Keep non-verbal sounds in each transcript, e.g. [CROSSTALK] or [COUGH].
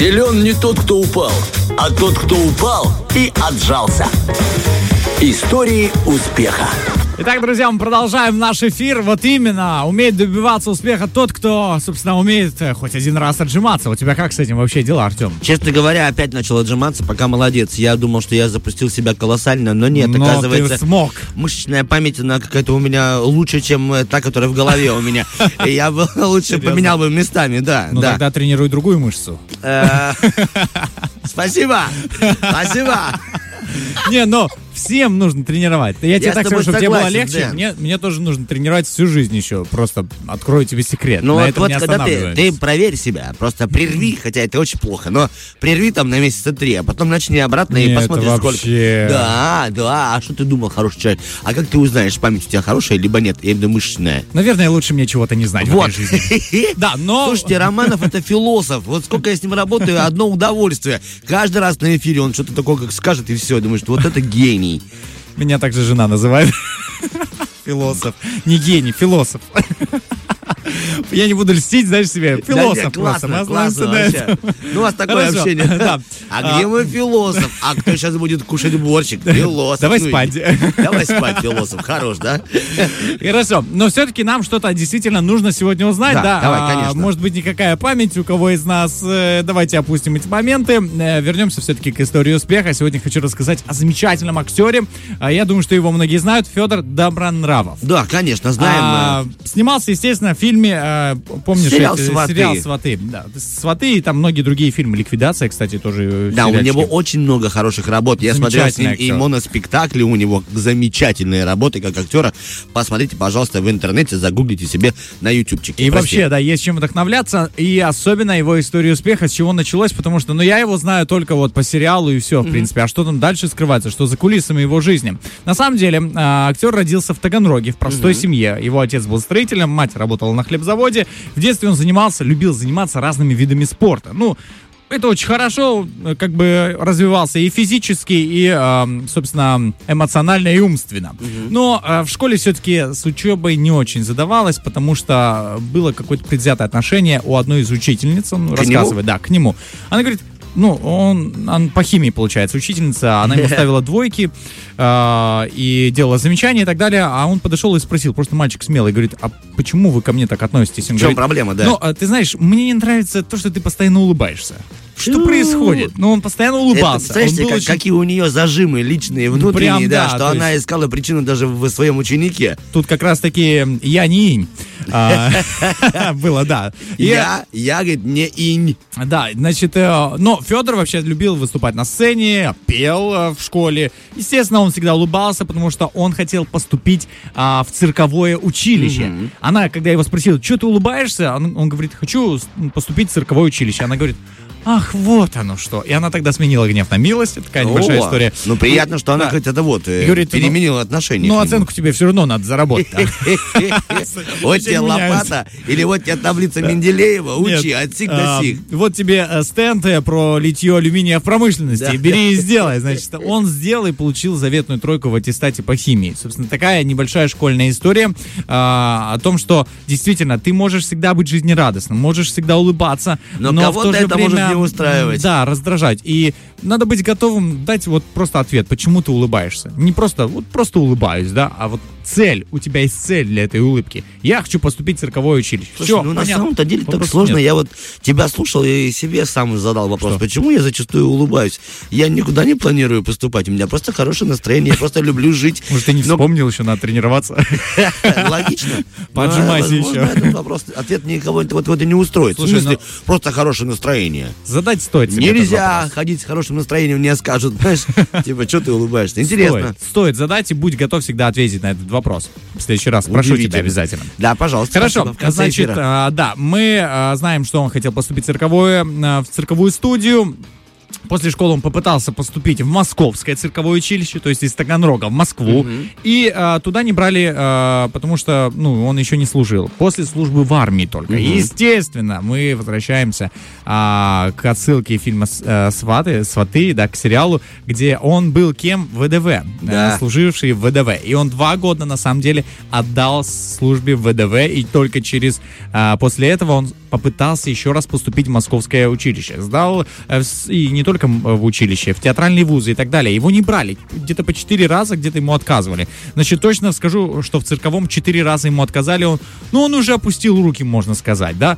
Силен не тот, кто упал, а тот, кто упал и отжался. Истории успеха. Итак, друзья, мы продолжаем наш эфир. Вот именно, умеет добиваться успеха тот, кто, собственно, умеет э, хоть один раз отжиматься. У тебя как с этим вообще дела, Артем? Честно говоря, опять начал отжиматься, пока молодец. Я думал, что я запустил себя колоссально, но нет, Но оказывается... ты смог. Мышечная память, она какая-то у меня лучше, чем э, та, которая в голове у меня. [LAUGHS] Я бы лучше поменял бы местами, да. Ну да. тогда тренируй другую мышцу. Э, [LAUGHS] Спасибо! [LAUGHS] Спасибо! Не, но всем нужно тренировать. Я тебе Я с так скажу, чтобы тебе было легче. да. Мне, мне тоже нужно тренировать всю жизнь еще. Просто открою тебе секрет. Ну На вот, этом вот не когда ты, ты проверь себя, просто прерви, хотя это очень плохо, но прерви там на месяца три, а потом начни обратно и Не, это посмотришь, сколько. вообще- Да, да, а что ты думал, хороший человек? А как ты узнаешь, память у тебя хорошая, либо нет, в виду мышечная? Наверное, лучше мне чего-то не знать в Вот. этой жизни. [LAUGHS] Да, но... Слушайте, Романов это философ. Вот сколько я с ним работаю, одно удовольствие. Каждый раз на эфире он что-то такое как скажет, и все. Думаешь, вот это гений. Меня также жена называет. [LAUGHS] Философ. Не гений, философ. [LAUGHS] Я не буду льстить, знаешь, себе. Философ классно, классно вообще. Ну, у вас такое общение. [LAUGHS] А где А, мой философ? А кто сейчас будет кушать борщик? Философ. Давай Ну, спать. [LAUGHS] Давай спать, философ. Хорош, да? Хорошо, но все-таки нам что-то действительно нужно сегодня узнать, да? Да, давай, а, конечно. Может быть, никакая память у кого из нас. Э, Давайте опустим эти моменты. Э, Вернемся все-таки к истории успеха. Сегодня хочу рассказать о замечательном актере. А, Я думаю, что его многие знают. Федор Добронравов. Да, конечно, знаем. А, снимался, естественно, в фильме, э, помнишь, Сериал эти- «Сваты». сериал «Сваты». Да, «Сваты» и там многие другие фильмы. «Ликвидация», кстати, тоже э, Да, у сериальчики. него очень много хороших работ. Я смотрел с ним Замечательный и актер. моноспектакли у него замечательные работы как актера. Посмотрите, пожалуйста, в интернете, загуглите себе на ютубчике. И Прости. вообще, да, есть чем вдохновляться. И особенно его история успеха, с чего началось, потому что, ну, я его знаю только вот по сериалу и все, в принципе. А что там дальше скрывается, что за кулисами его жизни? На самом деле, а, актер родился в Таганроге, в простой семье. Его отец был строителем, мать работала на хлебзаводе. В детстве он занимался, любил заниматься разными видами спорта. Ну, это очень хорошо, э, как бы развивался и физически, и, э, собственно, эмоционально и умственно. Но э, в школе все-таки с учебой не очень задавалось, потому что было какое-то предвзятое отношение у одной из учительниц, он К рассказывает, да, к нему. Она говорит, ну, он, он по химии, получается, учительница, она ему [LAUGHS] ставила двойки э, и делала замечания и так далее, а он подошел и спросил, просто мальчик смелый, говорит, а почему вы ко мне так относитесь? Он В чем говорит, проблема, да? ну, а ты знаешь, мне не нравится то, что ты постоянно улыбаешься. Что происходит? Ну, он постоянно Это, улыбался. себе, был как- очень- какие у нее зажимы личные, внутренние, прям да, да, что то она есть- искала причину даже в своем ученике. Тут как раз-таки я не инь. А, [LAUGHS] Было, да. Я, я, говорит, не инь. Да, значит, э, но Федор вообще любил выступать на сцене, пел э, в школе. Естественно, он всегда улыбался, потому что он хотел поступить а, в цирковое училище. Она, когда его спросила, что ты улыбаешься, он, говорит, хочу поступить в цирковое училище. Она говорит, ах, вот оно что. И она тогда сменила гнев на милость. Это такая небольшая О, история. Ну, приятно, что она Да. хоть это вот э, Говорит, ну, переменила. Ну, к нему. оценку тебе все равно надо заработать. [LAUGHS] Вот тебе лопата, или вот тебе таблица Менделеева, учи от сих а, до сих. Вот тебе э, стенд э, про литье алюминия в промышленности. Бери и сделай. Значит, он сделал и получил заветную тройку в аттестате по химии. Собственно, такая небольшая школьная история а, о том, что действительно ты можешь всегда быть жизнерадостным, можешь всегда улыбаться, Но в кого-то то же время, не устраивать. Да, раздражать. И надо быть готовым дать вот просто ответ, почему ты улыбаешься. Не просто, вот просто улыбаюсь, да, а вот цель, у тебя есть цель для этой улыбки. Я хочу поступить в цирковое училище. Слушай, Всё, ну на понятно. самом-то деле так Вопросов сложно. нет. Я вот тебя слушал и себе сам задал вопрос, Что? почему я зачастую улыбаюсь. Я никуда не планирую поступать, у меня просто хорошее настроение, я просто люблю жить. Может, ты не вспомнил еще, надо тренироваться. [LAUGHS] Логично. Поджимайся еще. вопрос, ответ никого вот, не устроит. Слушай, в смысле, ну- просто хорошее настроение. Задать стоит Нельзя вопрос. ходить с хорошим настроением, мне скажут, [LAUGHS] знаешь, типа, что ты улыбаешься. Интересно. Стоит, стоит задать и будь готов всегда ответить на этот вопрос. В следующий раз прошу тебя обязательно. Да, пожалуйста. Хорошо, значит, эфира. а, да, мы а, знаем, что он хотел поступить в цирковое, а, в цирковую студию. После школы он попытался поступить в Московское цирковое училище, то есть из Таганрога в Москву. И а, туда не брали, а, потому что ну, он еще не служил. После службы в армии только. Естественно, мы возвращаемся а, к отсылке фильма э, «Сваты», «Сваты», да, к сериалу, где он был кем? ВДВ. э, Да. служивший в ВДВ. И он два года, на самом деле, отдал службе в ВДВ, и только через... а, после этого он попытался еще раз поступить в московское училище. Сдал э, с- и не только в училище, в театральные вузы и так далее. Его не брали. Где-то по четыре раза, где-то ему отказывали. Значит, точно скажу, что в цирковом четыре раза ему отказали. Он, ну, он уже опустил руки, можно сказать, да.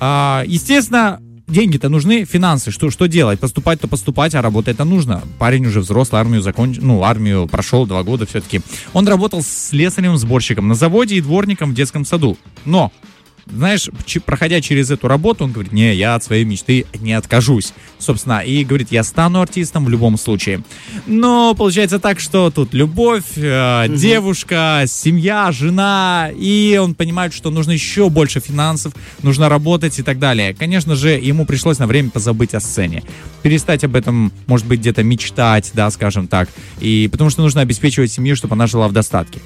А, естественно, деньги-то нужны, финансы. Что, что делать? Поступать-то поступать, а работать-то нужно. Парень уже взрослый, армию закончил, ну, армию прошел два года все-таки. Он работал слесарем-сборщиком на заводе и дворником в детском саду. Но знаешь, проходя через эту работу, он говорит, не, я от своей мечты не откажусь. Собственно, и говорит, я стану артистом в любом случае. Но получается так, что тут любовь, э, девушка, семья, жена, и он понимает, что нужно еще больше финансов, нужно работать и так далее. Конечно же, ему пришлось на время позабыть о сцене. Перестать об этом, может быть, где-то мечтать, да, скажем так. И потому что нужно обеспечивать семью, чтобы она жила в достатке.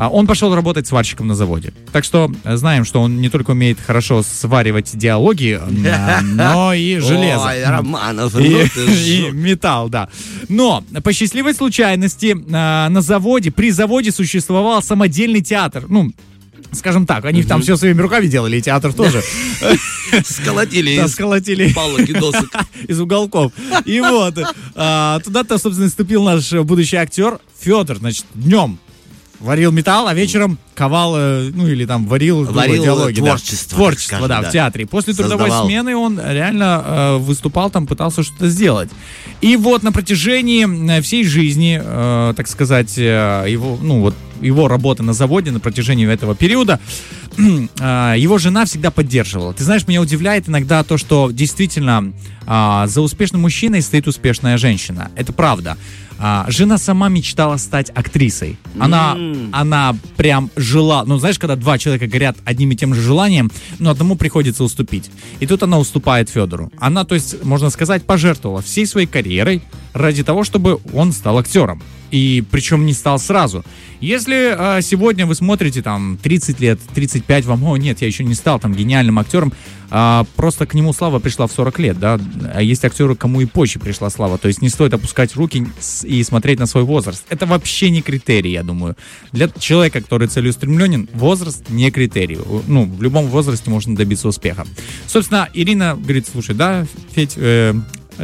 А Он пошел работать сварщиком на заводе. Так что э, знаем, что он не только умеет хорошо сваривать диалоги, э, [LAUGHS] но и железо. Ой, Романов, И, ну [LAUGHS] и металл, да. Но по счастливой случайности э, на заводе, при заводе существовал самодельный театр. Ну, скажем так, они там все своими руками делали, и театр тоже. [LAUGHS] сколотили Да, из сколотили палок и досок. из уголков. И вот, туда-то, собственно, вступил наш будущий актер Федор, значит, днем варил металл, а вечером ковал, э, ну или там варил, Варил диалоги, да. творчество, Творчество, скажем, да, да. в театре. После трудовой Создавал. смены он реально э, выступал там, пытался что-то сделать. И вот на протяжении э, всей жизни, э, так сказать, э, его, ну вот его работы на заводе на протяжении этого периода, [CLEARS THROAT] его жена всегда поддерживала. Ты знаешь, меня удивляет иногда то, что действительно а, за успешным мужчиной стоит успешная женщина. Это правда. А, жена сама мечтала стать актрисой. Она, она прям жила. Ну, знаешь, когда два человека горят одним и тем же желанием, но одному приходится уступить. И тут она уступает Федору. Она, то есть, можно сказать, пожертвовала всей своей карьерой ради того, чтобы он стал актером. И причем не стал сразу. Если а, сегодня вы смотрите там 30 лет, 35, вам, о нет, я еще не стал там гениальным актером, а, просто к нему слава пришла в 40 лет, да, а есть актеры, кому и позже пришла слава, то есть не стоит опускать руки и смотреть на свой возраст. Это вообще не критерий, я думаю. Для человека, который целеустремленен, возраст не критерий. Ну, в любом возрасте можно добиться успеха. Собственно, Ирина говорит, слушай, да, Федь, э,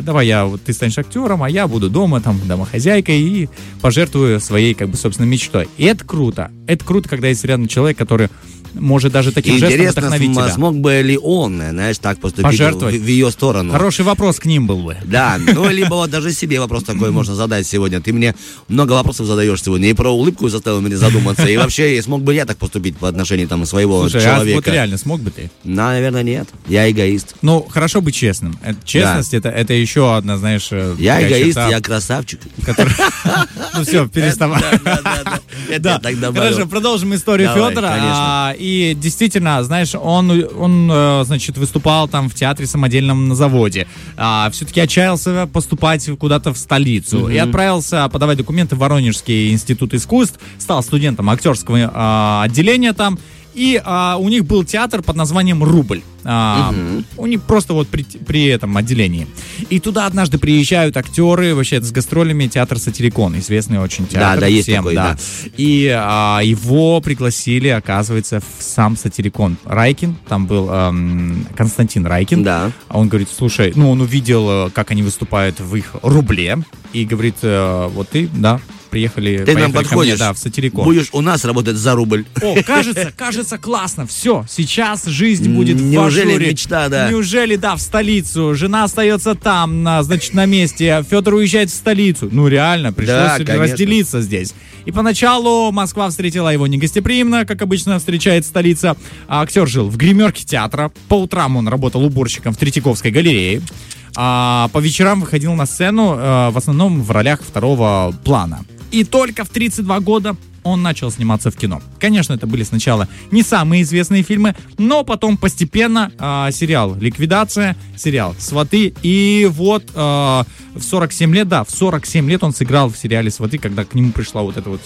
давай я, вот ты станешь актером, а я буду дома, там, домохозяйкой и пожертвую своей, как бы, собственно, мечтой. И это круто. Это круто, когда есть рядом человек, который может даже таким жестом Интересно, вдохновить см- тебя. смог бы ли он, э, знаешь, так поступить в, Пожертвовать? в ее сторону? Хороший вопрос к ним был бы. Да, ну [LAUGHS] либо вот даже себе вопрос такой можно задать сегодня. Ты мне много вопросов задаешь сегодня. И про улыбку заставил меня задуматься. И вообще, смог бы я так поступить по отношению там своего Слушай, а человека? вот реально смог бы ты? Да, наверное, нет. Я эгоист. Ну, хорошо быть честным. Это- честность это, это еще одна, знаешь, э, Я эгоист, черта, я красавчик. [LAUGHS] [LAUGHS] Ну все, переставай. Да, да, да. Да, хорошо, продолжим историю Федора. А, и действительно, знаешь, он, он, э, значит, выступал там в театре самодельном на заводе. все-таки отчаялся поступать куда-то в столицу и отправился подавать документы в Воронежский институт искусств, стал студентом актерского а, отделения там. И а, у них был театр под названием «Рубль». А, У них просто вот при, при этом отделении. И туда однажды приезжают актеры, вообще с гастролями, театр «Сатирикон», известный очень театр. да, есть всем, такой, да. И а, его пригласили, оказывается, в сам «Сатирикон». Райкин, там был эм, Константин Райкин. Да. А он говорит, слушай, ну он увидел, э, как они выступают в их «Рубле», и говорит, э, вот ты, да, приехали, Ты нам ко мне, подходишь. да, в «Сатирикон». Будешь у нас работать за рубль. О, кажется, кажется, классно. Все, сейчас жизнь будет в Неужели ажуре. мечта, да? Неужели, да, в столицу. Жена остается там, на, значит, на месте. Федор уезжает в столицу. Ну, реально, пришлось Да, разделиться здесь. И поначалу Москва встретила его негостеприимно, как обычно встречает столица. А актер жил в гримерке театра. По утрам он работал уборщиком в Третьяковской галерее. А по вечерам выходил на сцену э, в основном в ролях второго плана. И только в 32 года он начал сниматься в кино. Конечно, это были сначала не самые известные фильмы, но потом постепенно а, сериал «Ликвидация», сериал «Сваты» и вот а, в 47 лет, да, в 47 лет он сыграл в сериале «Сваты», когда к нему пришла вот эта вот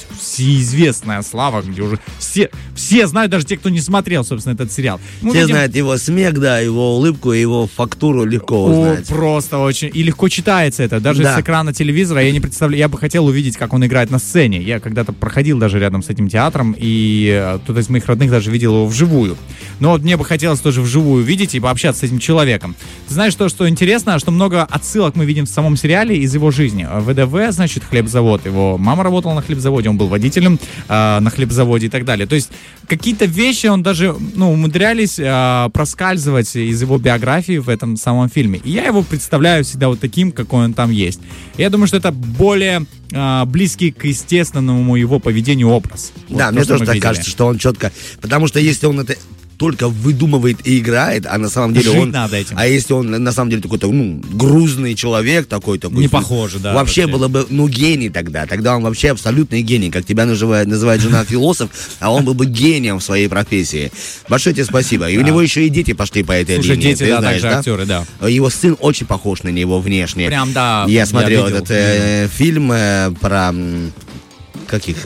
всеизвестная слава, где уже все, все знают, даже те, кто не смотрел, собственно, этот сериал. Мы Все видим- знают его смех, да, его улыбку, его фактуру легко О, узнать. просто очень. И легко читается это. Даже Да. с экрана телевизора я не представляю. Я бы хотел увидеть, как он играет на сцене. Я когда-то проходил даже рядом с этим театром, и э, кто-то из моих родных даже видел его вживую. Но вот мне бы хотелось тоже вживую видеть и пообщаться с этим человеком. Ты знаешь, то, что интересно, что много отсылок мы видим в самом сериале из его жизни. ВДВ, значит, хлебзавод. Его мама работала на хлебзаводе, он был водителем э, на хлебзаводе и так далее. То есть какие-то вещи он даже, ну, умудрялись э, проскальзывать из его биографии в этом самом фильме. И я его представляю всегда вот таким, какой он там есть. Я думаю, что это более э, близкий к естественному его поведению образ. Вот Да, то, мне что тоже так видели. кажется, что он четко... Потому что если он это только выдумывает и играет, а на самом деле Жить он... надо этим. А если он на самом деле такой-то, ну, грузный человек такой, такой... Не похоже, да, Вообще было бы, ну, гений тогда. Тогда он вообще абсолютный гений. Как тебя называет, называет жена философ, а он был бы гением в своей профессии. Большое тебе спасибо. И у него еще и дети пошли по этой Слушай, линии. дети, да, также актеры, да. Его сын очень похож на него внешне. Прям, да, Я смотрел этот э, фильм э, про... Каких...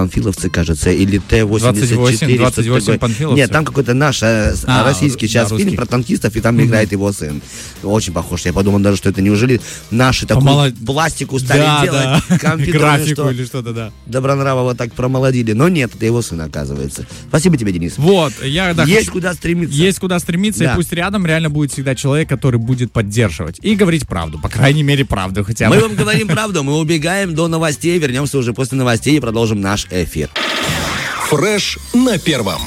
Панфиловцы, кажется, или Т-84. 28, что-то 28 такое. панфиловцы. Нет, там какой-то наш э, А, российский сейчас да, фильм русский. про танкистов, и там играет его сын. Очень похож. Я подумал даже, что это неужели наши такую Помолод- пластику стали Да, делать, да. [LAUGHS] компьютерную, Графику что или что-то, да. Добронравова так промолодили. Но нет, это его сын, оказывается. Спасибо тебе, Денис. Вот, я да, Есть хочу- куда стремиться. Есть куда стремиться, Да. и пусть рядом реально будет всегда человек, который будет поддерживать и говорить правду, по крайней мере, правду хотя бы. Мы вам говорим правду, мы убегаем до новостей, вернемся уже после новостей и продолжим эфир. Фреш на первом.